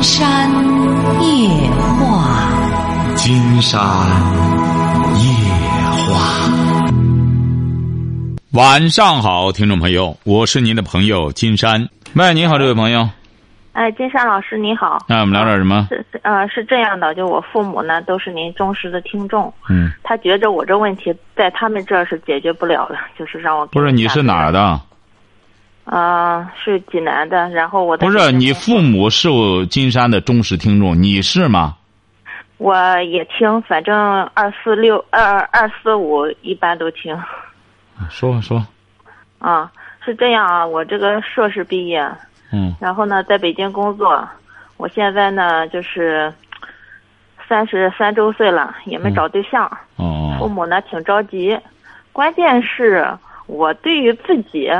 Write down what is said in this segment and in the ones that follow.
金山夜话，金山夜话。晚上好，听众朋友，我是您的朋友金山。喂，你好，这位朋友。哎，金山老师你好。那我们聊点什么？是是呃，是这样的，就我父母呢都是您忠实的听众。嗯。他觉着我这问题在他们这儿是解决不了的，就是让我。不是，你是哪儿的？啊，是济南的。然后我不是你父母是金山的忠实听众，你是吗？我也听，反正二四六二二四五一般都听。说说。啊，是这样啊，我这个硕士毕业。嗯。然后呢，在北京工作，我现在呢就是三十三周岁了，也没找对象。哦。父母呢挺着急，关键是我对于自己。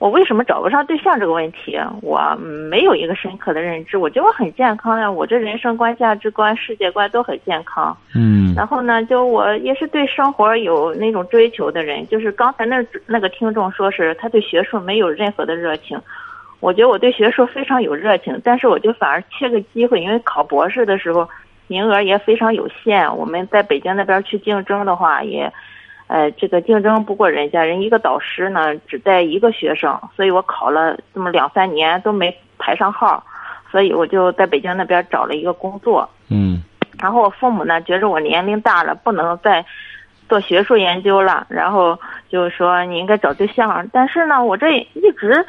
我为什么找不上对象这个问题，我没有一个深刻的认知。我觉得我很健康呀，我这人生观、价值观、世界观都很健康。嗯。然后呢，就我也是对生活有那种追求的人。就是刚才那那个听众说是他对学术没有任何的热情，我觉得我对学术非常有热情，但是我就反而缺个机会，因为考博士的时候名额也非常有限。我们在北京那边去竞争的话也。呃，这个竞争不过人家，人一个导师呢只带一个学生，所以我考了这么两三年都没排上号，所以我就在北京那边找了一个工作。嗯。然后我父母呢觉着我年龄大了，不能再做学术研究了，然后就说你应该找对象。但是呢，我这一直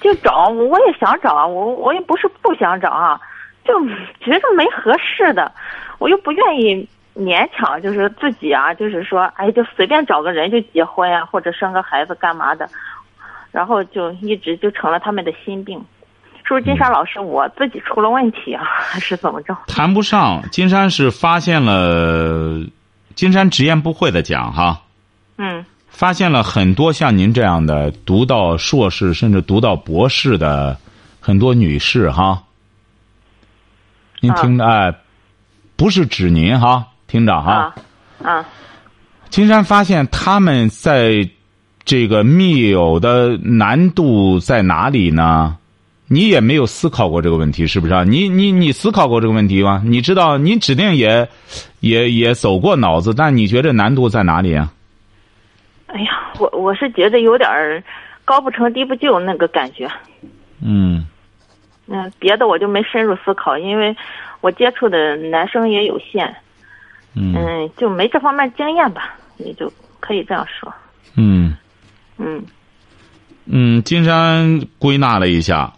就找，我也想找，我我也不是不想找啊，就觉着没合适的，我又不愿意。勉强就是自己啊，就是说，哎，就随便找个人就结婚呀，或者生个孩子干嘛的，然后就一直就成了他们的心病。是不是金山老师我自己出了问题啊，还 是怎么着？谈不上，金山是发现了，金山直言不讳的讲哈，嗯，发现了很多像您这样的读到硕士甚至读到博士的很多女士哈，您听着哎，不是指您哈。听着哈，啊，金山发现他们在这个密友的难度在哪里呢？你也没有思考过这个问题，是不是啊？你你你思考过这个问题吗？你知道，你指定也也也走过脑子，但你觉得难度在哪里啊？哎呀，我我是觉得有点儿高不成低不就那个感觉。嗯。嗯，别的我就没深入思考，因为我接触的男生也有限。嗯，就没这方面经验吧，也就可以这样说。嗯，嗯，嗯，金山归纳了一下，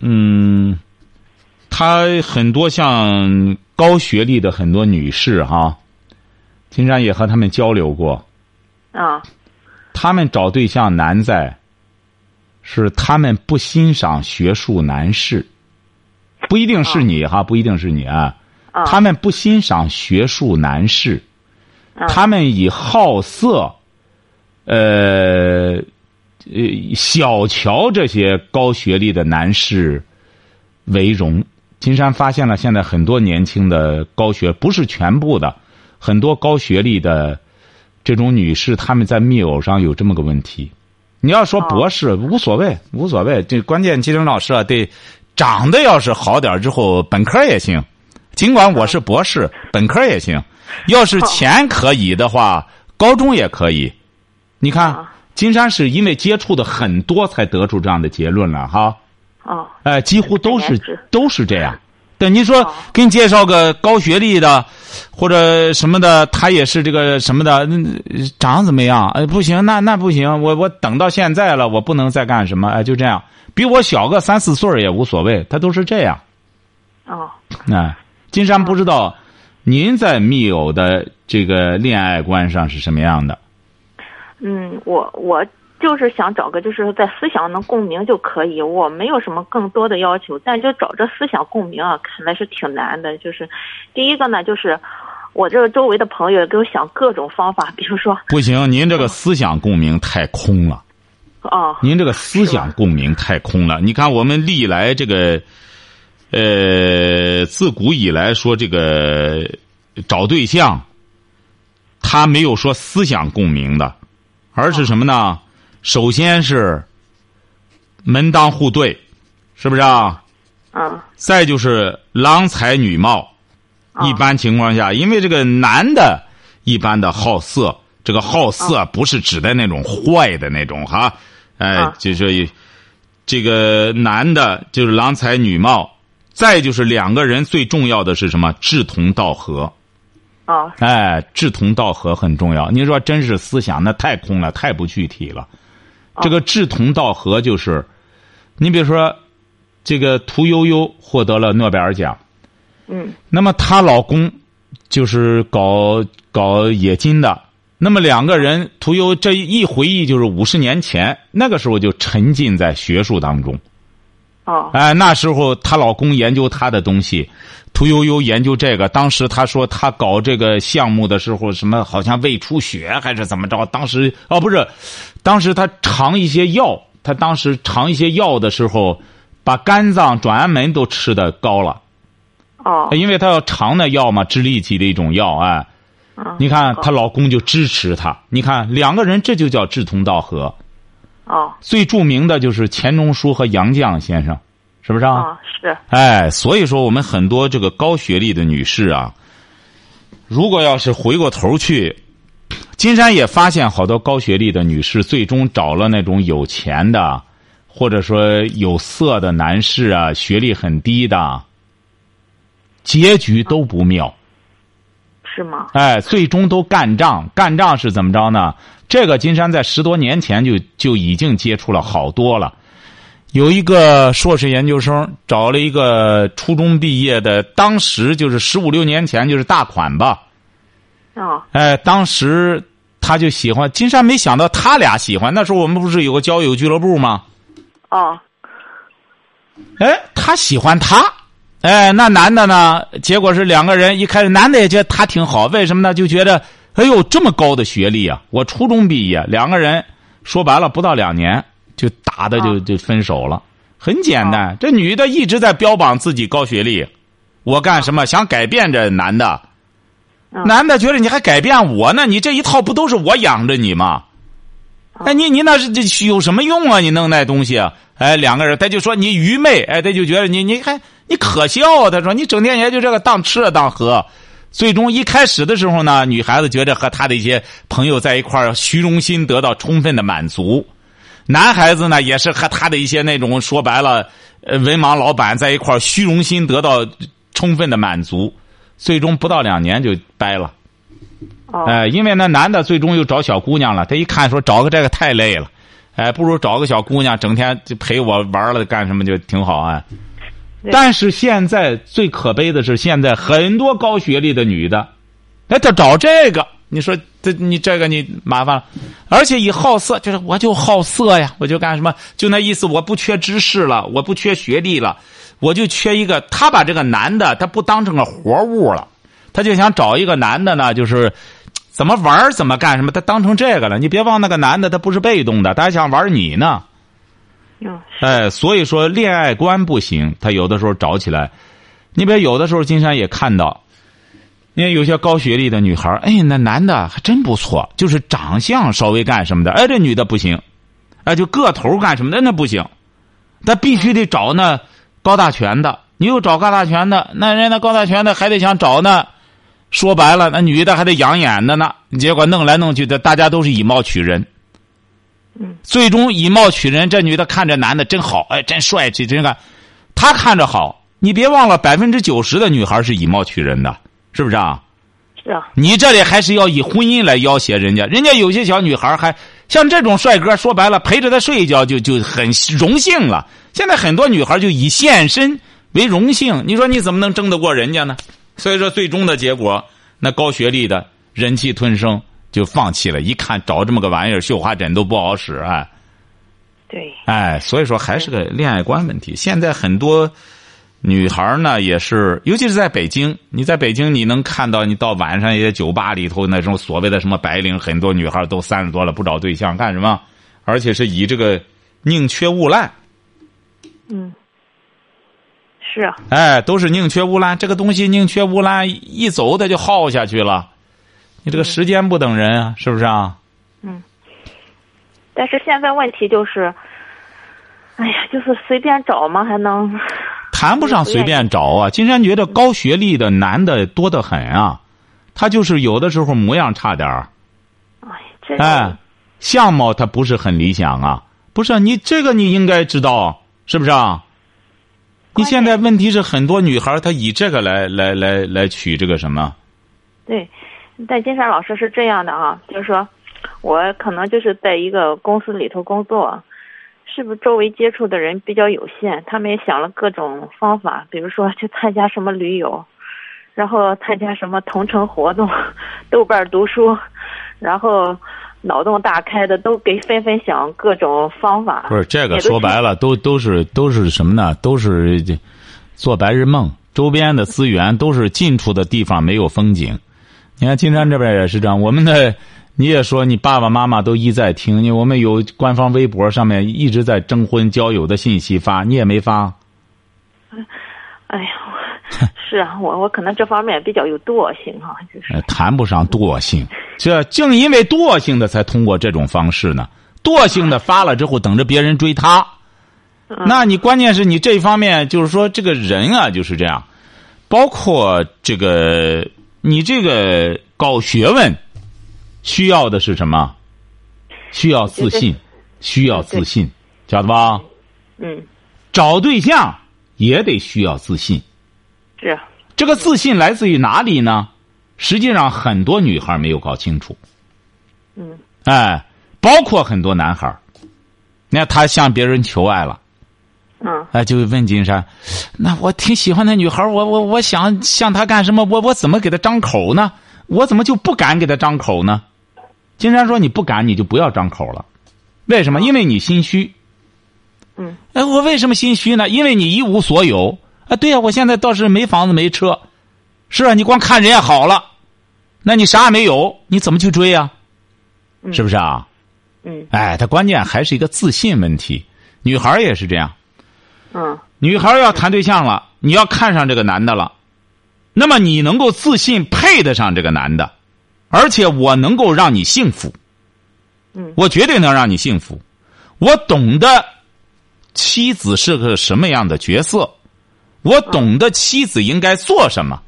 嗯，他很多像高学历的很多女士哈，金山也和他们交流过。啊。他们找对象难在，是他们不欣赏学术男士，不一定是你哈，不一定是你啊。他们不欣赏学术男士，他们以好色，呃，呃，小瞧这些高学历的男士为荣。金山发现了，现在很多年轻的高学，不是全部的，很多高学历的这种女士，他们在密偶上有这么个问题。你要说博士无所谓，无所谓，这关键金玲老师啊，对，长得要是好点之后，本科也行。尽管我是博士，本科也行。要是钱可以的话，高中也可以。你看，金山是因为接触的很多，才得出这样的结论了哈。哦。哎，几乎都是都是这样。对，你说给你介绍个高学历的，或者什么的，他也是这个什么的，长怎么样？哎，不行，那那不行，我我等到现在了，我不能再干什么？哎，就这样，比我小个三四岁也无所谓，他都是这样。哦。哎。金山不知道，您在密友的这个恋爱观上是什么样的？嗯，我我就是想找个就是在思想能共鸣就可以，我没有什么更多的要求，但就找这思想共鸣啊，看来是挺难的。就是第一个呢，就是我这个周围的朋友给我想各种方法，比如说不行，您这个思想共鸣太空了。哦，您这个思想共鸣太空了。你看，我们历来这个。呃，自古以来说这个找对象，他没有说思想共鸣的，而是什么呢？首先是门当户对，是不是啊？啊再就是郎才女貌，哦一般情况下，因为这个男的，一般的好色，这个好色不是指的那种坏的那种哈，哎啊，就是这个男的，就是郎才女貌，再就是两个人最重要的是什么？志同道合。哦哎，志同道合很重要。你说真是思想，那太空了，太不具体了。这个志同道合就是，你比如说，这个屠呦呦获得了诺贝尔奖，嗯那么她老公就是搞搞冶金的。那么两个人，屠呦这一回忆就是五十年前，那个时候就沉浸在学术当中。哦哎，那时候她老公研究她的东西，屠呦呦研究这个。当时她说她搞这个项目的时候，什么好像胃出血还是怎么着？当时哦不是，当时她尝一些药，她当时尝一些药的时候，把肝脏转氨酶都吃的高了，哦因为她要尝那药嘛，治痢疾的一种药哎。嗯你看她老公就支持她，你看两个人这就叫志同道合。哦最著名的就是钱钟书和杨绛先生，是不是啊？哦是哎，所以说我们很多这个高学历的女士啊，如果要是回过头去，金山也发现好多高学历的女士最终找了那种有钱的，或者说有色的男士啊，学历很低的，结局都不妙。是吗？哎，最终都干仗，干仗是怎么着呢？这个金山在十多年前就就已经接触了好多了。有一个硕士研究生找了一个初中毕业的，当时就是十五六年前就是大款吧，哦哎，当时他就喜欢金山，没想到他俩喜欢。那时候我们不是有个交友俱乐部吗？哦哎，他喜欢他，哎，那男的呢？结果是两个人一开始，男的也觉得他挺好，为什么呢？就觉得，哎呦，这么高的学历啊！我初中毕业，两个人说白了不到两年就打的就啊就分手了，很简单。这女的一直在标榜自己高学历，我干什么想改变这男的？嗯男的觉得你还改变我呢？你这一套不都是我养着你吗？哎，你你那是这有什么用啊？你弄那东西啊？哎，两个人他就说你愚昧，哎，他就觉得你你还你可笑啊。他说你整天也就这个当吃了当喝，最终一开始的时候呢，女孩子觉得和他的一些朋友在一块儿，虚荣心得到充分的满足；男孩子呢，也是和他的一些那种说白了，呃，文盲老板在一块儿，虚荣心得到充分的满足，最终不到两年就掰了。哦哎，因为那男的最终又找小姑娘了，他一看说找个这个太累了，哎，不如找个小姑娘，整天就陪我玩了，干什么就挺好啊。但是现在最可悲的是，现在很多高学历的女的，哎，她找这个，你说这你这个你麻烦了，而且以好色，就是我就好色呀，我就干什么，就那意思，我不缺知识了，我不缺学历了，我就缺一个，他把这个男的他不当成个活物了，他就想找一个男的呢，就是。怎么玩怎么干什么？他当成这个了。你别忘那个男的，他不是被动的，他还想玩你呢。哎，所以说恋爱观不行，他有的时候找起来。你别有的时候，金山也看到，你看有些高学历的女孩，哎，那男的还真不错，就是长相稍微干什么的，哎，这女的不行，哎，就个头干什么的那不行，他必须得找那高大全的。你又找高大全的，那人家高大全的还得想找那，说白了，那女的还得养眼的呢。结果弄来弄去的，大家都是以貌取人。嗯，最终以貌取人，这女的看着男的真好，哎，真帅气，真看。她看着好，你别忘了，百分之九十的女孩是以貌取人的，是不是啊？是啊你这里还是要以婚姻来要挟人家，人家有些小女孩还像这种帅哥，说白了陪着他睡一觉就就很荣幸了。现在很多女孩就以献身为荣幸，你说你怎么能争得过人家呢？所以说，最终的结果，那高学历的忍气吞声就放弃了。一看找这么个玩意儿，绣花枕都不好使，啊对哎，所以说还是个恋爱观问题。现在很多女孩呢，也是，尤其是在北京，你在北京你能看到，你到晚上一些酒吧里头那种所谓的什么白领，很多女孩都三十多了不找对象干什么？而且是以这个宁缺毋滥，嗯是啊哎，都是宁缺毋滥。这个东西宁缺毋滥，一走它就耗下去了。你这个时间不等人啊，是不是啊？嗯但是现在问题就是，哎呀，就是随便找嘛，还能谈不上随便找啊。金山觉得高学历的男的多得很啊，他就是有的时候模样差点儿，哎，相貌他不是很理想啊。不是你这个你应该知道，是不是啊？你现在问题是很多女孩她以这个来来来来取这个什么？对，但金山老师是这样的啊，就是说，我可能就是在一个公司里头工作，是不是周围接触的人比较有限？他们也想了各种方法，比如说去参加什么驴友，然后参加什么同城活动，豆瓣读书，然后。脑洞大开的都给纷纷想各种方法。不是这个说白了，都都是都是什么呢？都是做白日梦。周边的资源都是近处的地方没有风景。你看金山这边也是这样。我们的你也说你爸爸妈妈都一再听你，我们有官方微博上面一直在征婚交友的信息发，你也没发。哎呀。是啊，我我可能这方面比较有惰性哈，就是。谈不上惰性，这正因为惰性的才通过这种方式呢。惰性的发了之后，等着别人追他。那你关键是你这方面就是说这个人啊就是这样，包括这个你这个搞学问，需要的是什么？需要自信，需要自信，晓得吧？嗯。找对象也得需要自信。是，这个自信来自于哪里呢？实际上，很多女孩没有搞清楚。嗯。哎，包括很多男孩你看他向别人求爱了。嗯。哎，就问金山：“那我挺喜欢那女孩我我我想向她干什么？我我怎么给她张口呢？我怎么就不敢给她张口呢？”金山说：“你不敢，你就不要张口了。为什么？因为你心虚。嗯。哎，我为什么心虚呢？因为你一无所有。啊，对呀，我现在倒是没房子没车，是啊，你光看人家好了，那你啥也没有，你怎么去追呀？是不是啊？嗯。哎，他关键还是一个自信问题。女孩也是这样。嗯。女孩要谈对象了，你要看上这个男的了，那么你能够自信配得上这个男的，而且我能够让你幸福。嗯。我绝对能让你幸福。我懂得妻子是个什么样的角色。我懂得妻子应该做什么。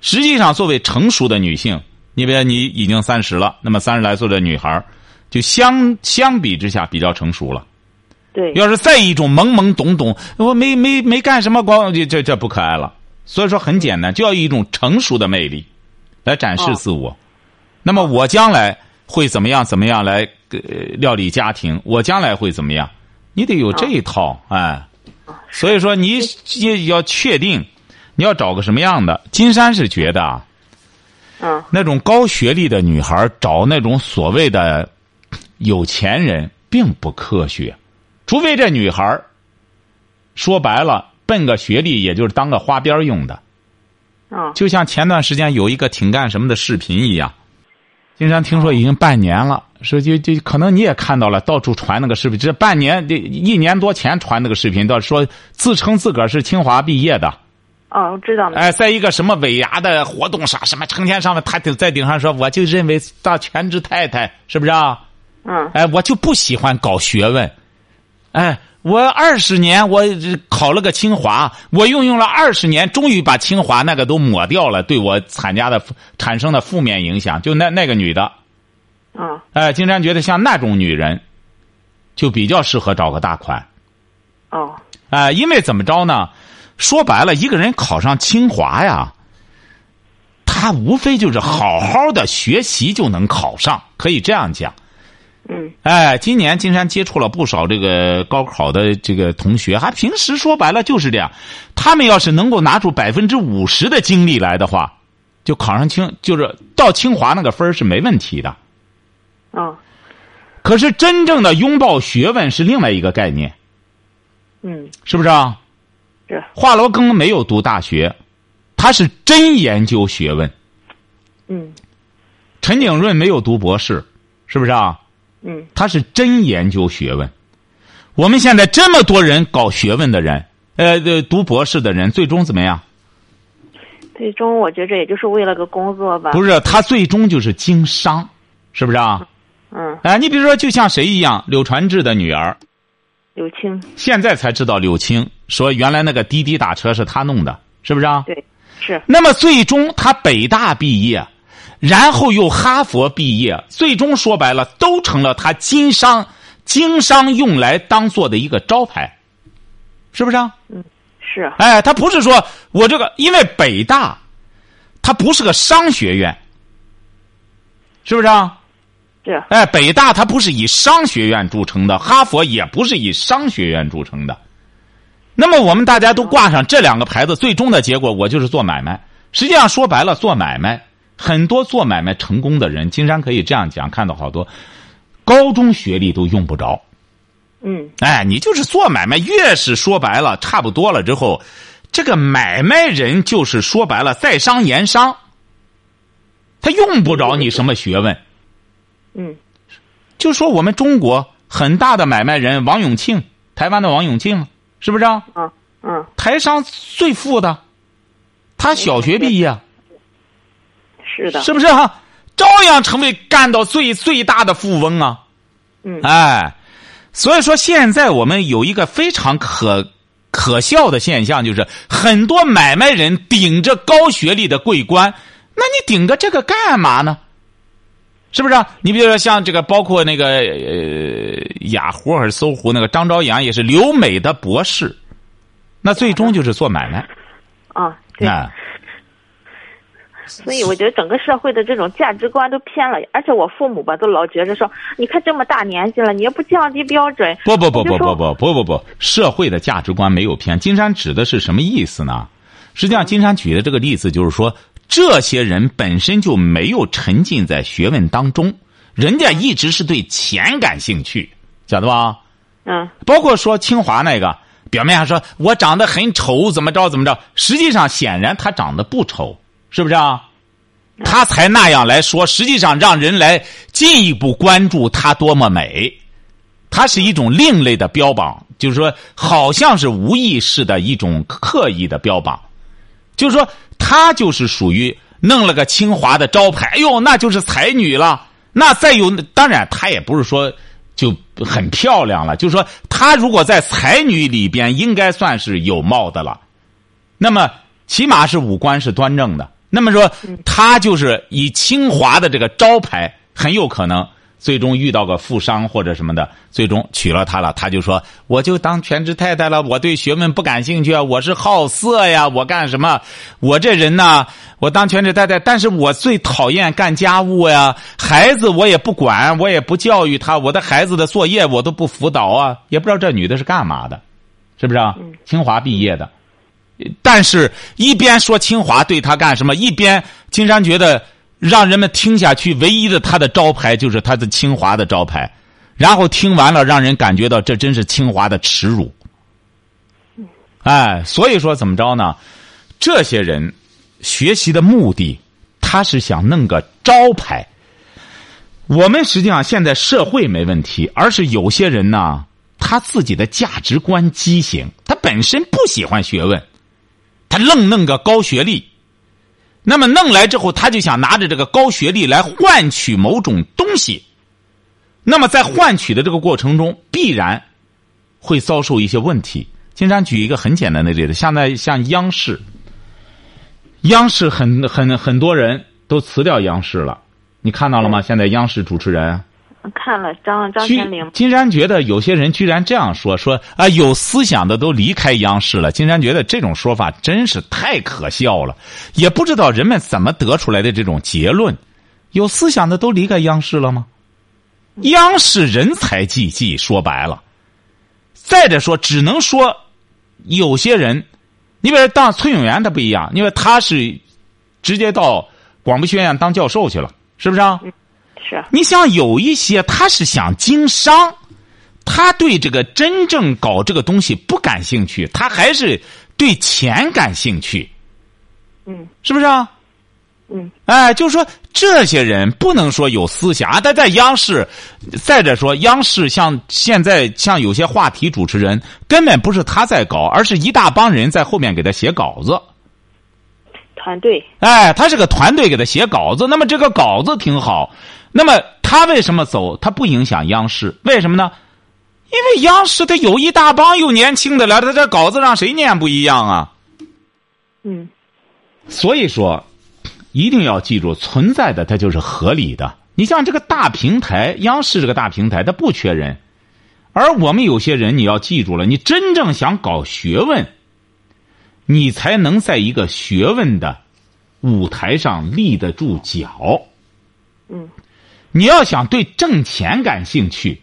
实际上，作为成熟的女性，你比如你已经三十了，那么三十来岁的女孩就相相比之下比较成熟了。对。要是再一种懵懵懂懂，我没没没干什么，光这这这不可爱了。所以说很简单，就要一种成熟的魅力来展示自我。那么我将来会怎么样？怎么样来料理家庭？我将来会怎么样？你得有这一套，哎。所以说，你也要确定，你要找个什么样的？金山是觉得啊，嗯，那种高学历的女孩找那种所谓的有钱人，并不科学。除非这女孩说白了，奔个学历，也就是当个花边用的。嗯，就像前段时间有一个挺干什么的视频一样。金山听说已经半年了，说就就可能你也看到了，到处传那个视频。这半年这一年多前传那个视频，到说自称自个儿是清华毕业的。哦，我知道了。哎，在一个什么尾牙的活动上，什么成天上面，他就在顶上说，我就认为当全职太太是不是啊？嗯。哎，我就不喜欢搞学问，哎。我二十年，我考了个清华，我运用了二十年，终于把清华那个都抹掉了，对我参加的产生的负面影响。就那那个女的，嗯，哎，金山觉得像那种女人，就比较适合找个大款。哦，哎，因为怎么着呢？说白了，一个人考上清华呀，他无非就是好好的学习就能考上，可以这样讲。嗯，哎，今年金山接触了不少这个高考的这个同学，还平时说白了就是这样。他们要是能够拿出百分之五十的精力来的话，就考上清，就是到清华那个分是没问题的。啊。可是真正的拥抱学问是另外一个概念。嗯。是不是啊？是。华罗庚没有读大学，他是真研究学问。嗯。陈景润没有读博士，是不是啊？嗯，他是真研究学问。我们现在这么多人搞学问的人，呃，读博士的人，最终怎么样？最终，我觉着也就是为了个工作吧。不是，他最终就是经商，是不是啊？嗯。哎，你比如说，就像谁一样，柳传志的女儿，柳青。现在才知道柳青，说原来那个滴滴打车是他弄的，是不是啊？对，是。那么最终他北大毕业，然后又哈佛毕业，最终说白了都成了他经商经商用来当做的一个招牌，是不是啊？嗯，是。哎，他不是说我这个，因为北大，它不是个商学院，是不是啊？是。哎，北大它不是以商学院著称的，哈佛也不是以商学院著称的。那么我们大家都挂上这两个牌子，最终的结果我就是做买卖。实际上说白了，做买卖很多做买卖成功的人，金山可以这样讲，看到好多高中学历都用不着。嗯。哎，你就是做买卖，越是说白了差不多了之后，这个买卖人就是说白了在商言商，他用不着你什么学问。嗯。就说我们中国很大的买卖人王永庆，台湾的王永庆。是不是啊？嗯嗯，台商最富的，他小学毕业，是的，是不是啊？照样成为干到最最大的富翁啊！嗯，哎，所以说现在我们有一个非常可可笑的现象，就是很多买卖人顶着高学历的桂冠，那你顶着这个干嘛呢？是不是？啊？你比如说像这个，包括那个呃雅虎还是搜狐那个张朝阳，也是留美的博士，那最终就是做买卖。啊，对。所以我觉得整个社会的这种价值观都偏了，而且我父母吧都老觉着说，你看这么大年纪了，你也不降低标准。不不不不不不不不不，社会的价值观没有偏。金山指的是什么意思呢？实际上，金山举的这个例子就是说。这些人本身就没有沉浸在学问当中，人家一直是对钱感兴趣，晓得吧？嗯。包括说清华那个，表面上说我长得很丑，怎么着怎么着，实际上显然他长得不丑，是不是啊？他才那样来说，实际上让人来进一步关注她多么美，她是一种另类的标榜，就是说好像是无意识的一种刻意的标榜。就是说，她就是属于弄了个清华的招牌，哎呦，那就是才女了。那再有，当然她也不是说就很漂亮了。就是说，她如果在才女里边，应该算是有貌的了。那么，起码是五官是端正的。那么说，他就是以清华的这个招牌，很有可能。最终遇到个富商或者什么的，最终娶了她了，他就说：“我就当全职太太了，我对学问不感兴趣啊，我是好色呀，我干什么？我这人呢，我当全职太太，但是我最讨厌干家务呀，孩子我也不管，我也不教育他，我的孩子的作业我都不辅导啊，也不知道这女的是干嘛的，是不是啊？清华毕业的，但是一边说清华对他干什么，一边金山觉得。”让人们听下去，唯一的他的招牌就是他的清华的招牌，然后听完了，让人感觉到这真是清华的耻辱。哎，所以说怎么着呢？这些人学习的目的，他是想弄个招牌。我们实际上现在社会没问题，而是有些人呢，他自己的价值观畸形，他本身不喜欢学问，他愣弄个高学历。那么弄来之后，他就想拿着这个高学历来换取某种东西。那么在换取的这个过程中，必然会遭受一些问题。经常举一个很简单的例子，现在像央视，央视很很很多人都辞掉央视了，你看到了吗？现在央视主持人。看了张张天明，金山觉得有些人居然这样说说啊，有思想的都离开央视了。金山觉得这种说法真是太可笑了，也不知道人们怎么得出来的这种结论。有思想的都离开央视了吗？央视人才济济，说白了。再者说，只能说有些人，你比如当崔永元他不一样，因为他是直接到广播学院当教授去了，是不是啊？是，你像有一些他是想经商，他对这个真正搞这个东西不感兴趣，他还是对钱感兴趣。嗯，是不是啊？嗯，哎，就是说这些人不能说有思想，他在央视。再者说，央视像现在像有些话题主持人，根本不是他在搞，而是一大帮人在后面给他写稿子。团队。哎，他是个团队给他写稿子，那么这个稿子挺好。那么他为什么走？他不影响央视，为什么呢？因为央视他有一大帮又年轻的了，他这稿子让谁念不一样啊？嗯所以说，一定要记住，存在的它就是合理的。你像这个大平台，央视这个大平台，它不缺人，而我们有些人，你要记住了，你真正想搞学问，你才能在一个学问的舞台上立得住脚。嗯你要想对挣钱感兴趣，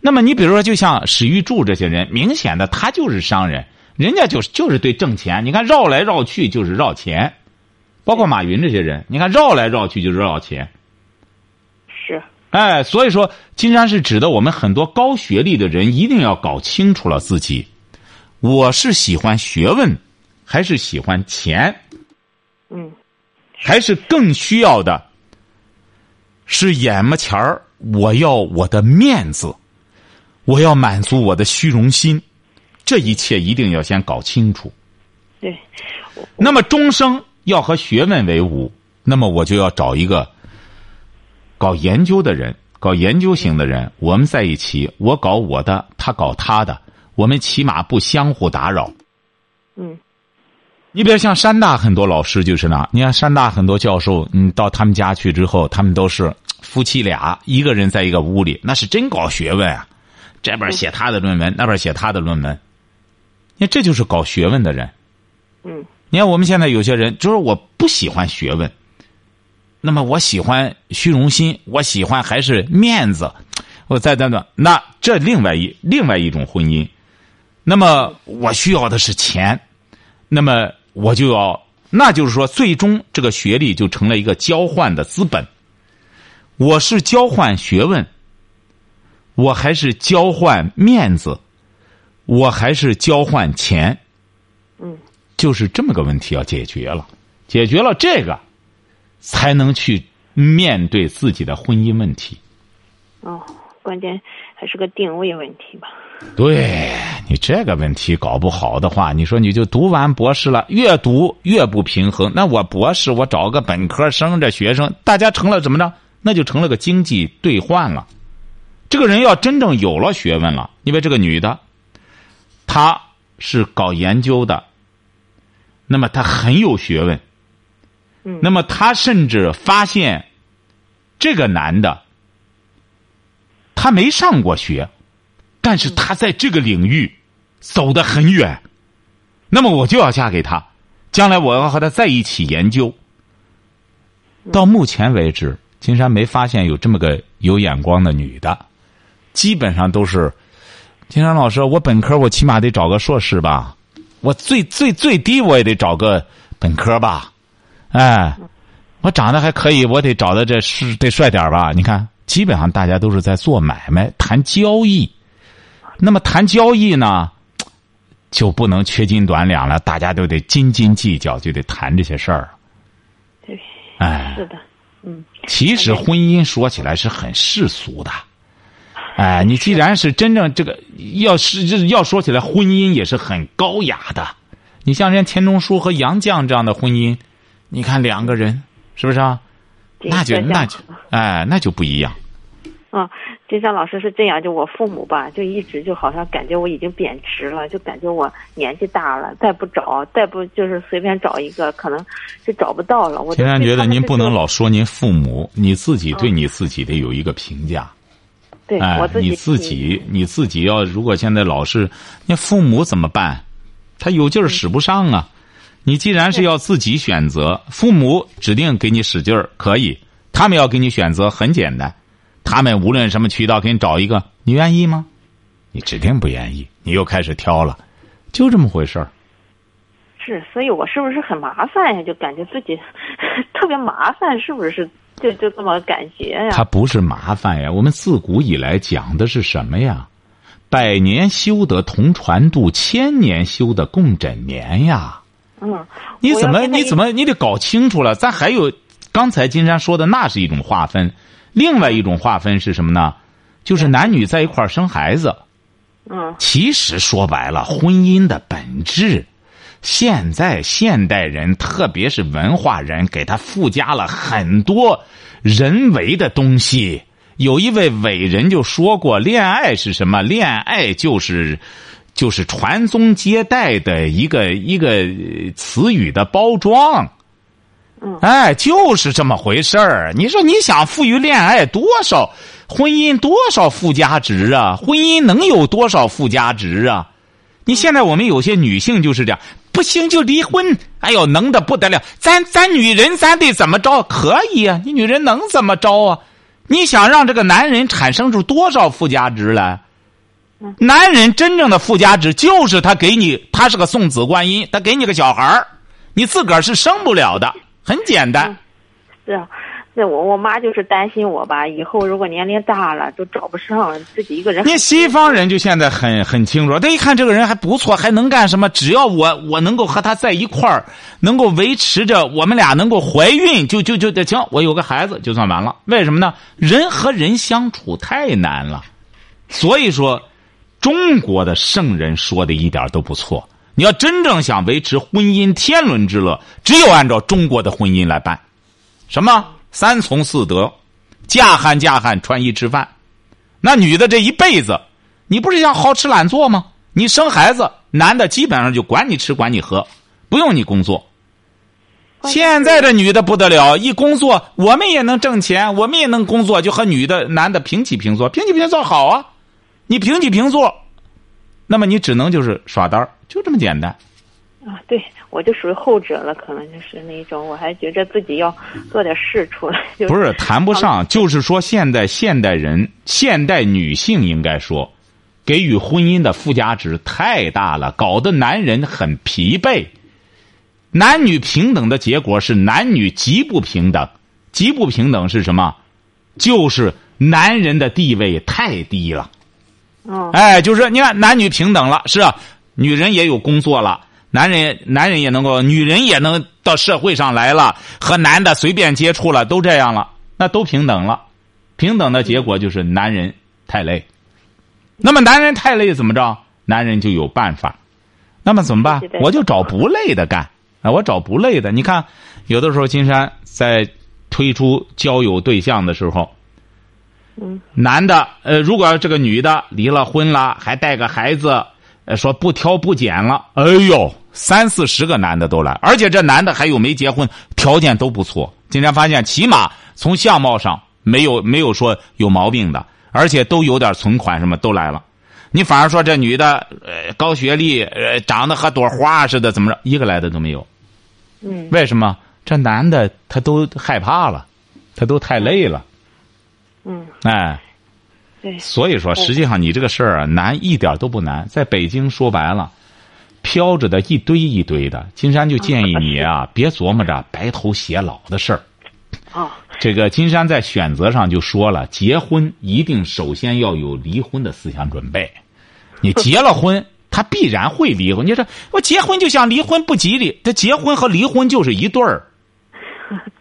那么你比如说，就像史玉柱这些人，明显的他就是商人，人家就是就是对挣钱。你看绕来绕去就是绕钱，包括马云这些人，你看绕来绕去就是绕钱。是哎，所以说，金山是指的我们很多高学历的人一定要搞清楚了自己，我是喜欢学问，还是喜欢钱，嗯还是更需要的，是眼巴前儿我要我的面子，我要满足我的虚荣心，这一切一定要先搞清楚。对那么终生要和学问为伍，那么我就要找一个搞研究的人，搞研究型的人，我们在一起，我搞我的，他搞他的，我们起码不相互打扰。嗯你比如像山大很多老师就是那，你看山大很多教授，你到他们家去之后，他们都是夫妻俩，一个人在一个屋里，那是真搞学问啊！这边写他的论文，那边写他的论文，你看这就是搞学问的人。嗯。你看我们现在有些人就是我不喜欢学问，那么我喜欢虚荣心，我喜欢还是面子，我再等等，那这另外一另外一种婚姻，那么我需要的是钱，那么我就要，那就是说，最终这个学历就成了一个交换的资本。我是交换学问，我还是交换面子，我还是交换钱。嗯就是这么个问题要解决了，解决了这个，才能去面对自己的婚姻问题。哦，关键还是个定位问题吧。对你这个问题搞不好的话，你说你就读完博士了，越读越不平衡。那我博士，我找个本科生这学生，大家成了怎么着？那就成了个经济兑换了。这个人要真正有了学问了，因为这个女的，她是搞研究的，那么她很有学问。嗯那么她甚至发现，这个男的，他没上过学，但是他在这个领域走得很远。那么我就要嫁给他，将来我要和他在一起研究。到目前为止，金山没发现有这么个有眼光的女的，基本上都是。金山老师，我本科我起码得找个硕士吧，我最最最低我也得找个本科吧，哎，我长得还可以，我得找的这是得帅点吧？你看，基本上大家都是在做买卖、谈交易。那么谈交易呢，就不能缺斤短两了，大家都得斤斤计较，就得谈这些事儿。对，哎，是的，嗯其实婚姻说起来是很世俗的。哎，你既然是真正这个，要是就是要说起来，婚姻也是很高雅的。你像人家钱钟书和杨绛这样的婚姻，你看两个人是不是啊？那就那就哎，那就不一样。嗯，金山老师是这样，就我父母吧，就一直就好像感觉我已经贬值了，就感觉我年纪大了，再不找，再不就是随便找一个，可能就找不到了。我就金山觉得您不能老说您父母，你自己对你自己得有一个评价。对、哎我，自己你自己你自己要如果现在老是，那父母怎么办？他有劲儿使不上啊！你既然是要自己选择，父母指定给你使劲儿可以，他们要给你选择很简单，他们无论什么渠道给你找一个，你愿意吗？你指定不愿意，你又开始挑了，就这么回事儿。是，所以我是不是很麻烦呀？就感觉自己 特别麻烦，是不是？就就这么感觉呀？它不是麻烦呀，我们自古以来讲的是什么呀？百年修得同船渡，千年修得共枕眠呀。嗯，你怎么你怎么你得搞清楚了？咱还有刚才金山说的，那是一种划分，另外一种划分是什么呢？就是男女在一块儿生孩子。嗯其实说白了，婚姻的本质，现在现代人，特别是文化人，给他附加了很多人为的东西，有一位伟人就说过，恋爱是什么？恋爱就是就是传宗接代的一个一个词语的包装。嗯，哎，就是这么回事儿。你说你想赋予恋爱多少婚姻多少附加值啊？婚姻能有多少附加值啊？你现在我们有些女性就是这样，不行就离婚。哎呦，能的不得了。咱咱女人咱得怎么着？可以啊，你女人能怎么着啊？你想让这个男人产生出多少附加值来？男人真正的附加值就是他给你，他是个送子观音，他给你个小孩儿，你自个儿是生不了的，很简单。是啊，那我我妈就是担心我吧，以后如果年龄大了，都找不上自己一个人。那西方人就现在很很清楚，他一看这个人还不错，还能干什么？只要我我能够和他在一块儿，能够维持着我们俩能够怀孕，就就就得行。我有个孩子就算完了。为什么呢？人和人相处太难了，所以说，中国的圣人说的一点都不错。你要真正想维持婚姻天伦之乐，只有按照中国的婚姻来办。什么三从四德，嫁汉嫁汉，穿衣吃饭。那女的这一辈子，你不是想好吃懒做吗？你生孩子，男的基本上就管你吃管你喝，不用你工作。现在的女的不得了，一工作我们也能挣钱，我们也能工作，就和女的男的平起平坐，平起平坐好啊。你平起平坐，那么你只能就是耍单儿就这么简单。啊，对，我就属于后者了，可能就是那种，我还觉着自己要做点事出来。不是谈不上，就是说现在现代人、现代女性应该说，给予婚姻的附加值太大了，搞得男人很疲惫。男女平等的结果是男女极不平等，极不平等是什么？就是男人的地位太低了。哦，哎，就是你看男女平等了，是啊，女人也有工作了。男人，男人也能够，女人也能到社会上来了，和男的随便接触了，都这样了，那都平等了。平等的结果就是男人太累。那么男人太累怎么着？男人就有办法。那么怎么办？我就找不累的干啊！我找不累的。你看，有的时候金山在推出交友对象的时候，嗯，男的，呃，如果这个女的离了婚了，还带个孩子，呃，说不挑不拣了，哎呦！三四十个男的都来，而且这男的还有没结婚，条件都不错。今天发现，起码从相貌上没有没有说有毛病的，而且都有点存款，什么都来了。你反而说这女的，呃，高学历，呃，长得和朵花似的，怎么着，一个来的都没有。嗯。为什么？这男的他都害怕了，他都太累了。嗯。哎。对。所以说，实际上你这个事儿啊，难一点都不难。在北京说白了。飘着的一堆一堆的，金山就建议你啊，别琢磨着白头偕老的事儿。啊，这个金山在选择上就说了，结婚一定首先要有离婚的思想准备。你结了婚，他必然会离婚。你说我结婚就想离婚不吉利，这结婚和离婚就是一对儿。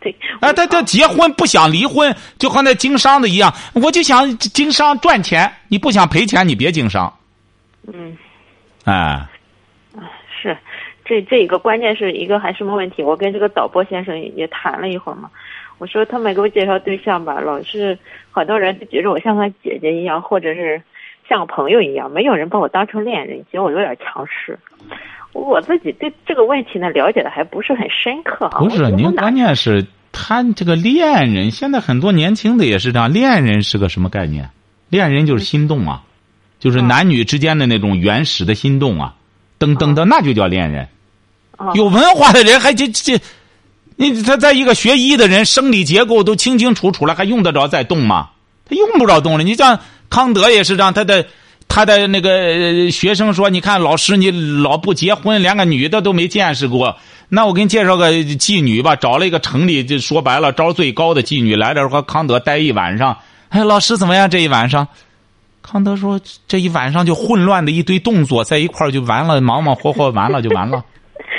对，啊，他他结婚不想离婚，就和那经商的一样，我就想经商赚钱，你不想赔钱，你别经商。嗯，哎。是，这这一个关键是一个还什么问题？我跟这个导播先生也谈了一会儿嘛。我说他们给我介绍对象吧，老是很多人就觉得我像他姐姐一样，或者是像个朋友一样，没有人把我当成恋人，觉得我有点强势。我自己对这个问题呢了解的还不是很深刻啊。不是，您关键是他这个恋人，现在很多年轻的也是这样。恋人是个什么概念？恋人就是心动啊，就是男女之间的那种原始的心动啊。噔噔的，那就叫恋人。有文化的人还这这，你他在一个学医的人，生理结构都清清楚楚了，还用得着再动吗？他用不着动了。你像康德也是这样，他的他的那个学生说：“你看老师，你老不结婚，连个女的都没见识过。那我给你介绍个妓女吧。找了一个城里，就说白了招最高的妓女来这和康德待一晚上。哎，老师怎么样？这一晚上？”康德说：“这一晚上就混乱的一堆动作在一块儿就完了，忙忙活活完了就完了。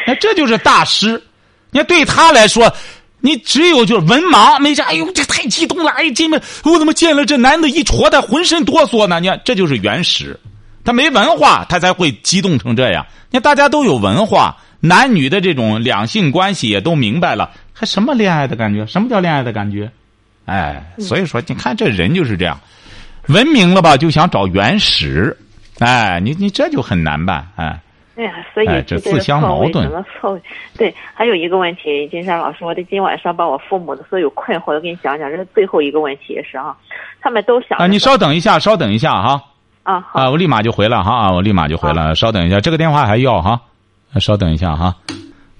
那 这就是大师。你看对他来说，你只有就是文盲，没啥。哎呦，这太激动了！哎，这么我怎么见了这男的一戳他浑身哆嗦呢？你看，这就是原始。他没文化，他才会激动成这样。你看，大家都有文化，男女的这种两性关系也都明白了，还什么恋爱的感觉？什么叫恋爱的感觉？哎，所以说你看这人就是这样，文明了吧就想找原始，哎，你你这就很难办，哎。哎呀，所以这自相矛盾。怎么凑？对，还有一个问题，金山老师，我得今晚上把我父母的所有困惑都给你讲讲。这是最后一个问题是啊，他们都想啊，你稍等一下，稍等一下哈。啊好。啊，我立马就回来哈啊，我立马就回来，稍等一下，这个电话还要哈，稍等一下哈。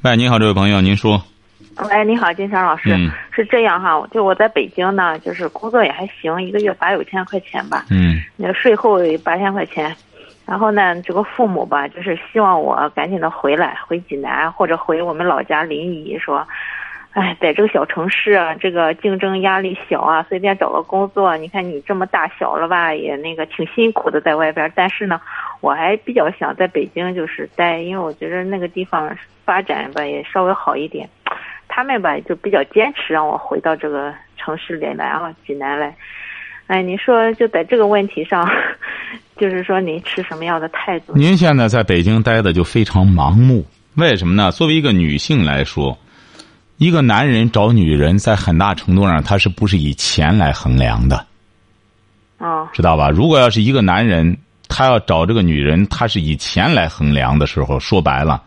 喂，你好，这位朋友，您说。喂，你好，金山老师，是这样哈，就我在北京呢，就是工作也还行，一个月八九千块钱吧。嗯。那个税后八千块钱。然后呢，这个父母吧，就是希望我赶紧的回来，回济南或者回我们老家临沂，说，哎，在这个小城市啊，这个竞争压力小啊，随便找个工作。你看你这么大小了吧，也那个挺辛苦的在外边。但是呢，我还比较想在北京就是待，因为我觉得那个地方发展吧也稍微好一点。他们吧就比较坚持让我回到这个城市里来啊，济南来。哎，你说就在这个问题上。就是说，您持什么样的态度？您现在在北京待的就非常盲目，为什么呢？作为一个女性来说，一个男人找女人，在很大程度上，他是不是以钱来衡量的？哦，知道吧？如果要是一个男人，他要找这个女人，他是以钱来衡量的时候，说白了，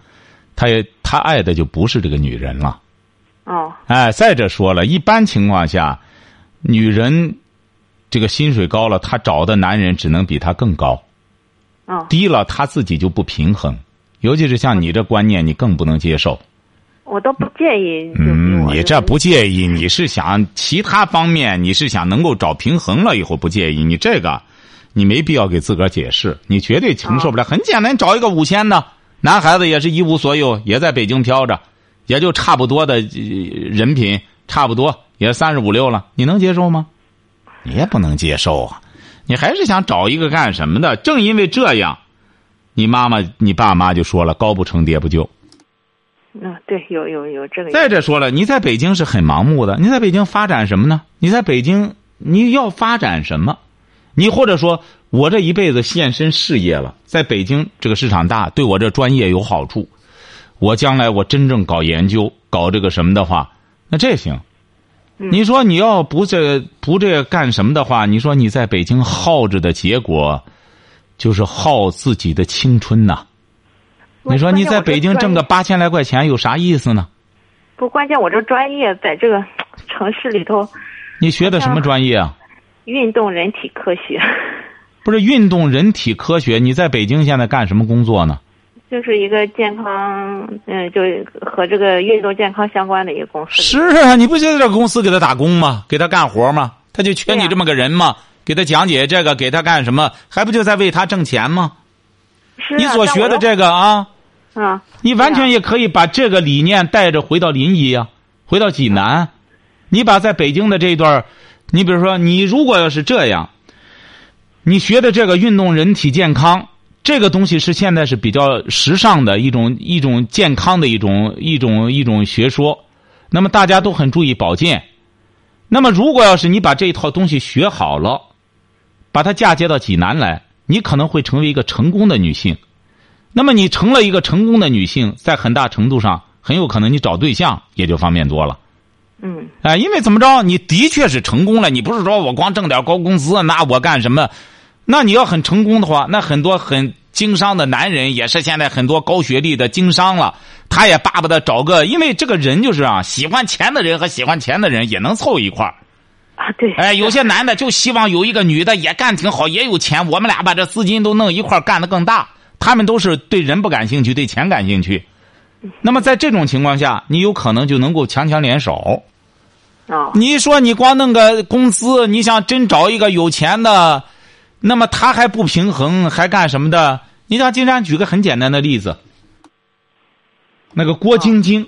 他也他爱的就不是这个女人了。哦，哎，再者说了，一般情况下，女人。这个薪水高了，她找的男人只能比他更高。低了她自己就不平衡，尤其是像你这观念，你更不能接受。我都不介意。嗯，你这不介意，你是想其他方面，你是想能够找平衡了以后不介意。你这个，你没必要给自个儿解释，你绝对承受不了。很简单，找一个五千的男孩子，也是一无所有，也在北京飘着，也就差不多的人品，差不多也三十五六了，你能接受吗？你也不能接受啊！你还是想找一个干什么的？正因为这样，你妈妈、你爸妈就说了：“高不成低不就。”嗯，对，有有有这个。再者说了，你在北京是很盲目的。你在北京发展什么呢？你在北京你要发展什么？你或者说我这一辈子献身事业了，在北京这个市场大，对我这专业有好处。我将来我真正搞研究、搞这个什么的话，那这行。你说你要不这不这干什么的话，你说你在北京耗着的结果，就是耗自己的青春呐。你说你在北京挣个八千来块钱有啥意思呢？不，关键我这专业在这个城市里头。你学的什么专业啊？运动人体科学。不是运动人体科学，你在北京现在干什么工作呢？就是一个健康，嗯，就和这个运动健康相关的一个公司。是啊，你不就在这公司给他打工吗？给他干活吗？他就缺你这么个人吗？给他讲解这个，给他干什么？还不就在为他挣钱吗？是啊。你所学的这个啊，啊，你完全也可以把这个理念带着回到临沂啊，回到济南。你把在北京的这一段，你比如说，你如果要是这样，你学的这个运动人体健康。这个东西是现在是比较时尚的一种一种健康的一种一种一种学说，那么大家都很注意保健。那么如果要是你把这一套东西学好了，把它嫁接到济南来，你可能会成为一个成功的女性。那么你成了一个成功的女性，在很大程度上很有可能你找对象也就方便多了。嗯。哎，因为怎么着，你的确是成功了。你不是说我光挣点高工资，那我干什么？那你要很成功的话，那很多很经商的男人也是现在很多高学历的经商了，他也巴不得找个，因为这个人就是啊，喜欢钱的人和喜欢钱的人也能凑一块儿。啊，对。哎，有些男的就希望有一个女的也干挺好，也有钱，我们俩把这资金都弄一块儿干得更大。他们都是对人不感兴趣，对钱感兴趣。那么在这种情况下，你有可能就能够强强联手。哦。你说你光弄个公司，你想真找一个有钱的？那么他还不平衡，还干什么的？你像金山举个很简单的例子，那个郭晶晶。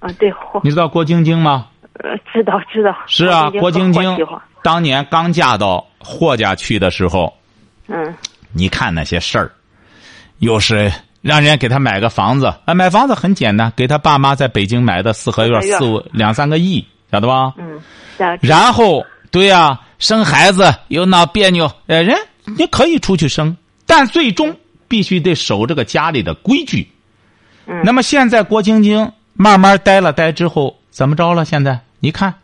啊，对。你知道郭晶晶吗？呃，知道知道。是啊，郭晶晶当年刚嫁到霍家去的时候。嗯。你看那些事儿，又是让人家给他买个房子，啊，买房子很简单，给他爸妈在北京买的四合院，四五两三个亿，晓得吧？嗯。然后，对呀。生孩子又闹别扭，呃，人你可以出去生，但最终必须得守这个家里的规矩。嗯。那么现在郭晶晶慢慢待了待之后，怎么着了？现在你看，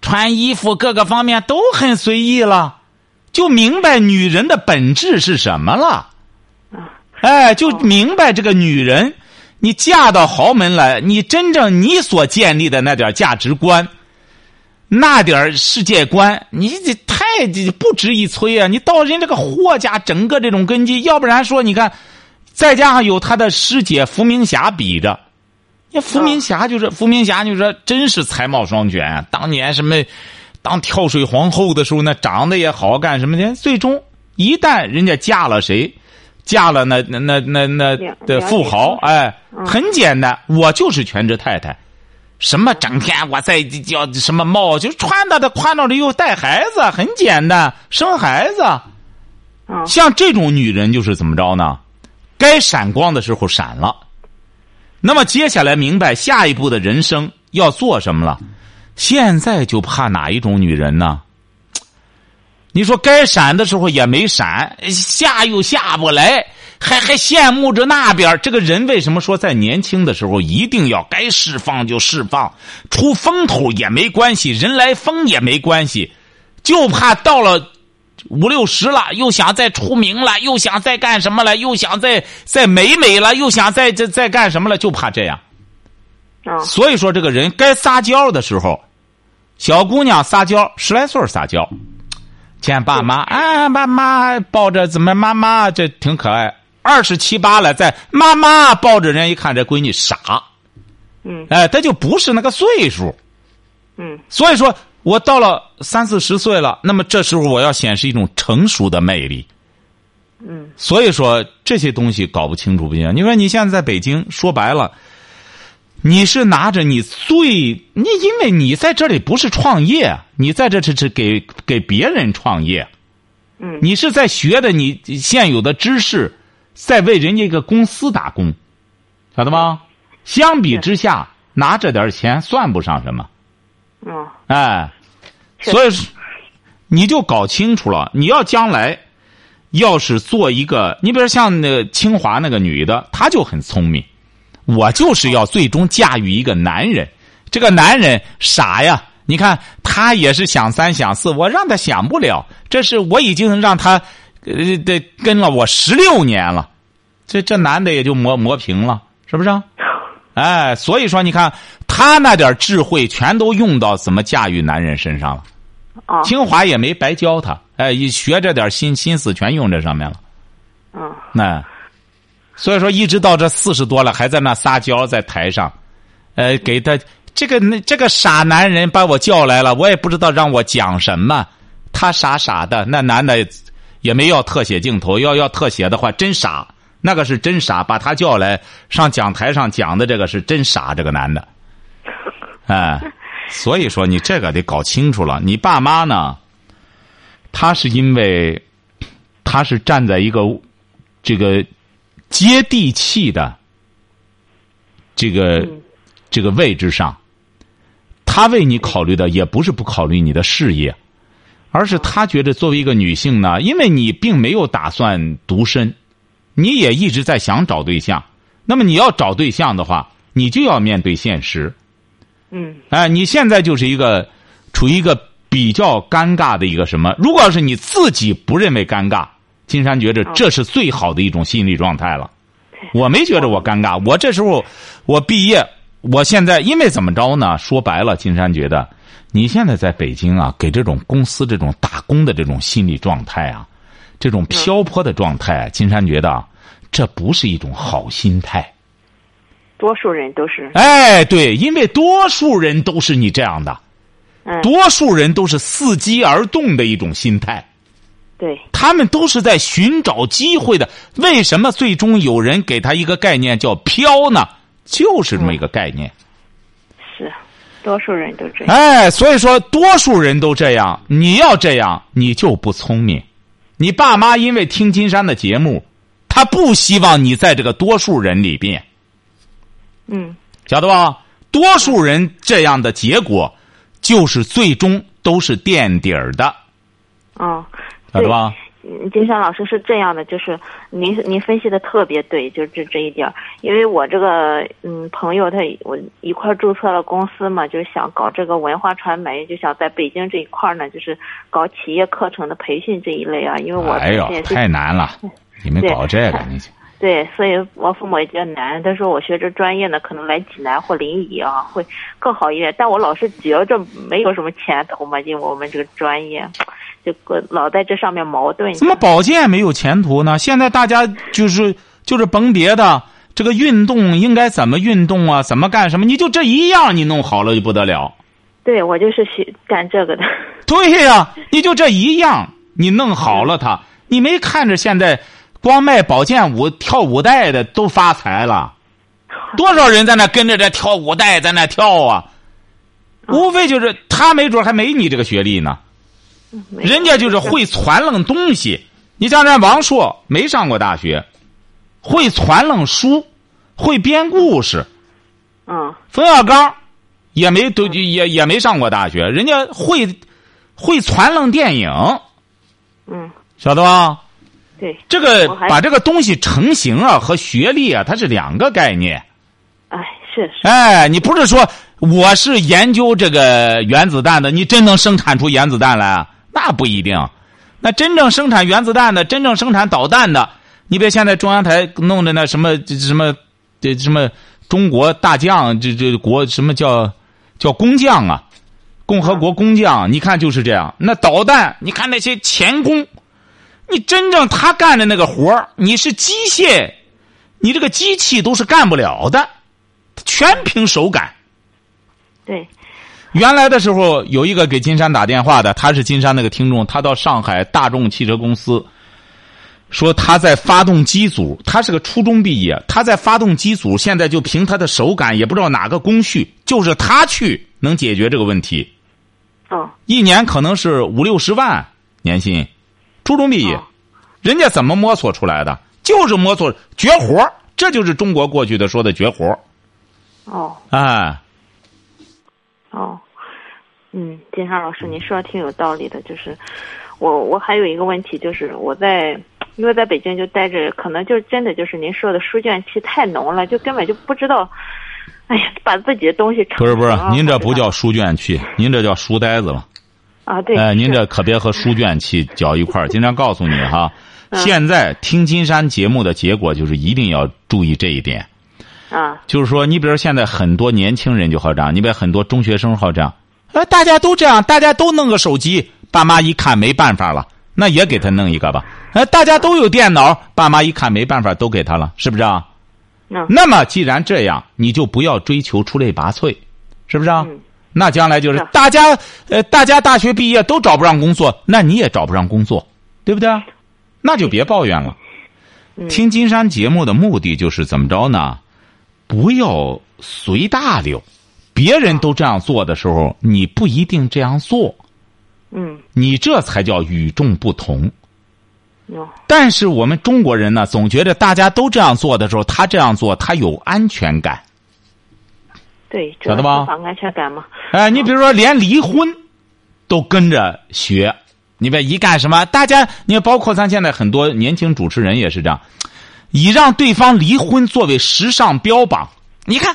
穿衣服各个方面都很随意了，就明白女人的本质是什么了。哎，就明白这个女人，你嫁到豪门来，你真正你所建立的那点价值观，那点世界观，你这太不值一吹啊！你到人这个霍家整个这种根基，要不然说你看，再加上有他的师姐伏明霞比着。那伏明霞就是伏明霞，就说真是才貌双全啊！当年什么当跳水皇后的时候，那长得也好，干什么的？最终一旦人家嫁了谁，嫁了那那那那那的富豪，哎，很简单，我就是全职太太。什么整天我在叫什么帽，就穿的的宽着的又带孩子，很简单，生孩子。像这种女人就是怎么着呢？该闪光的时候闪了。那么接下来明白下一步的人生要做什么了？现在就怕哪一种女人呢？你说该闪的时候也没闪，下又下不来，还还羡慕着那边。这个人为什么说在年轻的时候一定要该释放就释放，出风头也没关系，人来疯也没关系，就怕到了。五六十了，又想再出名了，又想再干什么了，又想再再美美了，又想再再再干什么了，就怕这样。啊，所以说这个人该撒娇的时候，小姑娘撒娇，十来岁撒娇，见爸妈啊，妈妈抱着怎么妈妈这挺可爱。二十七八了，在妈妈抱着人，一看这闺女傻，嗯，哎，她就不是那个岁数，嗯，所以说。我到了三四十岁了，那么这时候我要显示一种成熟的魅力。嗯，所以说这些东西搞不清楚不行。你说你现在在北京，说白了，你是拿着你最你，因为你在这里不是创业，你在这是是给给别人创业。嗯，你是在学的你现有的知识，在为人家一个公司打工，晓得吗？相比之下，拿这点钱算不上什么。嗯，哎，所以你就搞清楚了。你要将来要是做一个，你比如像那清华那个女的，她就很聪明。我就是要最终驾驭一个男人，这个男人傻呀！你看他也是想三想四，我让他想不了。这是我已经让他呃得跟了我十六年了，这这男的也就磨磨平了，是不是？哎，所以说你看。他那点智慧全都用到怎么驾驭男人身上了，清华也没白教他，哎，一学这点心心思全用这上面了，嗯，那，所以说一直到这四十多了还在那撒娇在台上，呃，给他这个那这个傻男人把我叫来了，我也不知道让我讲什么，他傻傻的，那男的也没要特写镜头，要要特写的话真傻，那个是真傻，把他叫来上讲台上讲的这个是真傻，这个男的。哎，所以说你这个得搞清楚了。你爸妈呢？他是因为他是站在一个这个接地气的这个这个位置上，他为你考虑的也不是不考虑你的事业，而是他觉得作为一个女性呢，因为你并没有打算独身，你也一直在想找对象。那么你要找对象的话，你就要面对现实。嗯，哎，你现在就是一个处于一个比较尴尬的一个什么？如果要是你自己不认为尴尬，金山觉着这是最好的一种心理状态了。我没觉着我尴尬，我这时候我毕业，我现在因为怎么着呢？说白了，金山觉得你现在在北京啊，给这种公司这种打工的这种心理状态啊，这种漂泊的状态，金山觉得这不是一种好心态。多数人都是。哎，对，因为多数人都是你这样的，嗯，多数人都是伺机而动的一种心态，对，他们都是在寻找机会的。为什么最终有人给他一个概念叫“飘”呢？就是这么一个概念。是，多数人都这样。哎，所以说多数人都这样，你要这样，你就不聪明。你爸妈因为听金山的节目，他不希望你在这个多数人里边。嗯，晓得吧？多数人这样的结果，就是最终都是垫底儿的。哦，晓得吧？嗯金山老师是这样的，就是您您分析的特别对，就这这一点儿。因为我这个嗯朋友他我一块儿注册了公司嘛，就是想搞这个文化传媒，就想在北京这一块儿呢，就是搞企业课程的培训这一类啊。因为我哎呦，太难了，你们搞这个 你。对，所以我父母也觉得难。他说我学这专业呢，可能来济南或临沂啊会更好一点。但我老是觉着没有什么前途嘛，因为我们这个专业，就老在这上面矛盾。怎么保健没有前途呢？现在大家就是就是甭别的，这个运动应该怎么运动啊？怎么干什么？你就这一样，你弄好了就不得了。对，我就是学干这个的。对呀，你就这一样，你弄好了它，你没看着现在。光卖保健舞、跳舞带的都发财了，多少人在那跟着这跳舞带在那跳啊？无非就是他没准还没你这个学历呢，人家就是会传楞东西。你像人王朔没上过大学，会传楞书，会编故事。嗯。冯小刚也没都也也没上过大学，人家会会传楞电影。嗯。晓得吧？对，这个把这个东西成型啊和学历啊，它是两个概念。哎，是是。哎，你不是说我是研究这个原子弹的，你真能生产出原子弹来？那不一定。那真正生产原子弹的，真正生产导弹的，你别现在中央台弄的那什么什么这什么中国大将，这这国什么叫叫工匠啊？共和国工匠，你看就是这样。那导弹，你看那些钳工。你真正他干的那个活，你是机械，你这个机器都是干不了的，全凭手感。对，原来的时候有一个给金山打电话的，他是金山那个听众，他到上海大众汽车公司，说他在发动机组，他是个初中毕业，他在发动机组，现在就凭他的手感，也不知道哪个工序，就是他去能解决这个问题。哦，一年可能是五六十万年薪。初中毕业，人家怎么摸索出来的？就是摸索绝活这就是中国过去的说的绝活哦，哎，哦，嗯，金山老师，您说的挺有道理的。就是我，我还有一个问题，就是我在因为在北京就待着，可能就真的就是您说的书卷气太浓了，就根本就不知道，哎呀，把自己的东西不是不是，您这不叫书卷气，您这叫书呆子了。啊，对，哎，您这可别和书卷气搅一块儿。经常告诉你哈，现在听金山节目的结果就是一定要注意这一点。啊，就是说，你比如现在很多年轻人就好这样，你比如很多中学生好这样，哎，大家都这样，大家都弄个手机，爸妈一看没办法了，那也给他弄一个吧。哎，大家都有电脑，爸妈一看没办法，都给他了，是不是啊？那么既然这样，你就不要追求出类拔萃，是不是啊？那将来就是大家，呃，大家大学毕业都找不上工作，那你也找不上工作，对不对？那就别抱怨了。听金山节目的目的就是怎么着呢？不要随大流，别人都这样做的时候，你不一定这样做。嗯。你这才叫与众不同。但是我们中国人呢，总觉得大家都这样做的时候，他这样做他有安全感。对，晓得吧？安全感嘛。哎，你比如说，连离婚都跟着学，你别一干什么，大家，你包括咱现在很多年轻主持人也是这样，以让对方离婚作为时尚标榜。你看，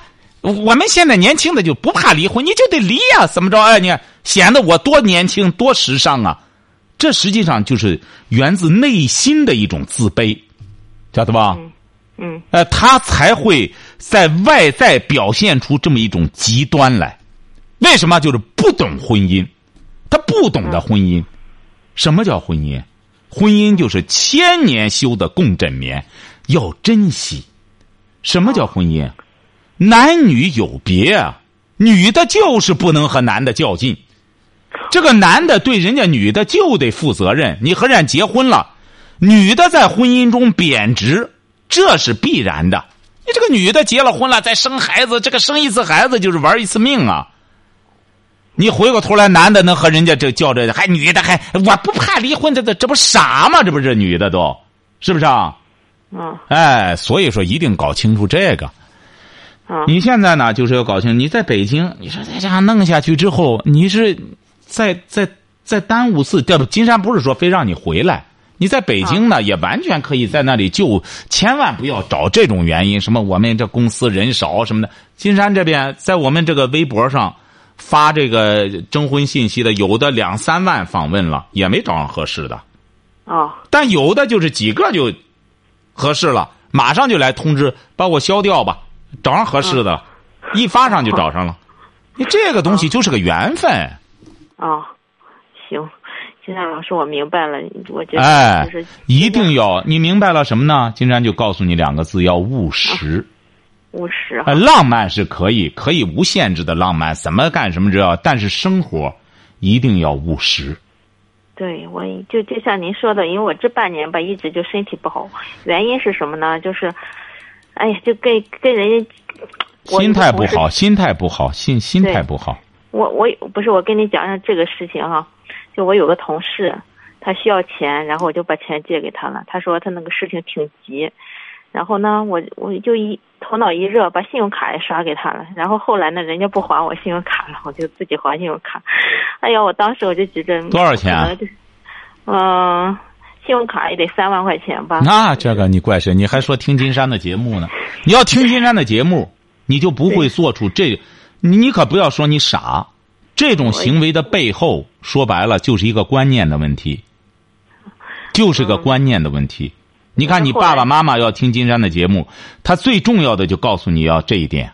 我们现在年轻的就不怕离婚，你就得离呀，怎么着？哎，你看，显得我多年轻多时尚啊！这实际上就是源自内心的一种自卑，晓得吧？嗯，呃，他才会在外在表现出这么一种极端来。为什么？就是不懂婚姻，他不懂得婚姻。什么叫婚姻？婚姻就是千年修的共枕眠，要珍惜。什么叫婚姻？男女有别啊，女的就是不能和男的较劲。这个男的对人家女的就得负责任。你和人家结婚了，女的在婚姻中贬值。这是必然的。你这个女的结了婚了，再生孩子，这个生一次孩子就是玩一次命啊！你回过头来，男的能和人家这较这，还女的还我不怕离婚，这这这不傻吗？这不是女的都，是不是啊？嗯。哎，所以说一定搞清楚这个。你现在呢，就是要搞清楚，你在北京，你说再这样弄下去之后，你是在在在耽误自。这不，金山不是说非让你回来。你在北京呢，也完全可以在那里就，千万不要找这种原因，什么我们这公司人少什么的。金山这边在我们这个微博上发这个征婚信息的，有的两三万访问了，也没找上合适的。啊，但有的就是几个就合适了，马上就来通知，把我消掉吧，找上合适的，一发上就找上了。你这个东西就是个缘分。哦，行。金山老师，我明白了。我觉得哎，一定要你明白了什么呢？金山就告诉你两个字：要务实。务实。浪漫是可以，可以无限制的浪漫，怎么干什么知道？但是生活一定要务实。对，我就就像您说的，因为我这半年吧，一直就身体不好，原因是什么呢？就是，哎呀，就跟跟人家心态不好，心态不好，心心态不好。我我不是我跟你讲讲这个事情哈。就我有个同事，他需要钱，然后我就把钱借给他了。他说他那个事情挺急，然后呢，我我就一头脑一热，把信用卡也刷给他了。然后后来呢，人家不还我信用卡了，我就自己还信用卡。哎呀，我当时我就觉得多少钱？啊嗯，信用卡也得三万块钱吧。那这个你怪谁？你还说听金山的节目呢？你要听金山的节目，你就不会做出这，你可不要说你傻。这种行为的背后，说白了就是一个观念的问题，就是个观念的问题。你看，你爸爸妈妈要听金山的节目，他最重要的就告诉你要这一点。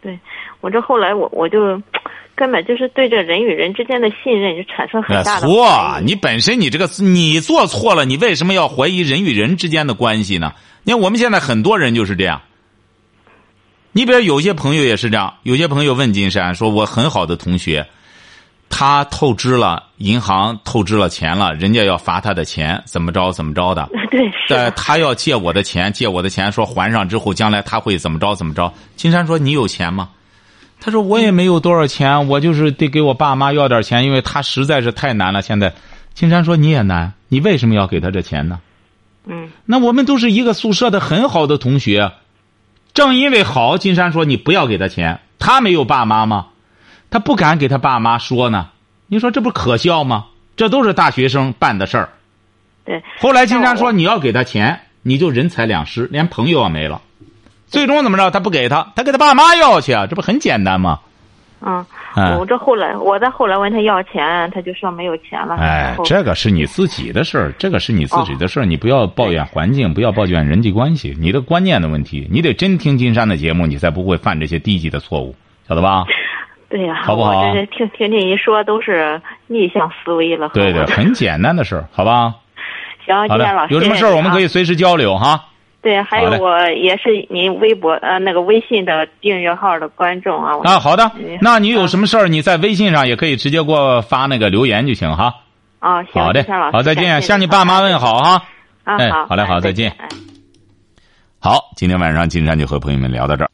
对，我这后来我我就根本就是对这人与人之间的信任就产生很大的错。你本身你这个你做错了，你为什么要怀疑人与人之间的关系呢？你看我们现在很多人就是这样。你比如有些朋友也是这样，有些朋友问金山说：“我很好的同学，他透支了银行透支了钱了，人家要罚他的钱，怎么着怎么着的？对，是。他要借我的钱，借我的钱，说还上之后，将来他会怎么着怎么着？”金山说：“你有钱吗？”他说：“我也没有多少钱，我就是得给我爸妈要点钱，因为他实在是太难了。现在，金山说你也难，你为什么要给他这钱呢？嗯，那我们都是一个宿舍的很好的同学。”正因为好，金山说你不要给他钱，他没有爸妈吗？他不敢给他爸妈说呢。你说这不可笑吗？这都是大学生办的事儿。对。后来金山说你要给他钱，你就人财两失，连朋友也没了。最终怎么着？他不给他，他给他爸妈要去啊，这不很简单吗？嗯。我这后来，我再后来问他要钱，他就说没有钱了。哎，这个是你自己的事儿，这个是你自己的事儿，你不要抱怨环境，不要抱怨人际关系，你的观念的问题，你得真听金山的节目，你才不会犯这些低级的错误，晓得吧？对呀，好不好？这听听你一说，都是逆向思维了。对对，很简单的事儿，好吧？行，金山老师，有什么事儿我们可以随时交流哈。对，还有我也是您微博呃那个微信的订阅号的观众啊。啊，好的，那你有什么事儿，你在微信上也可以直接给我发那个留言就行哈。啊，行，好的，好，再见，向你爸妈问好哈。啊，好，好嘞，好，再见。好，今天晚上金山就和朋友们聊到这儿。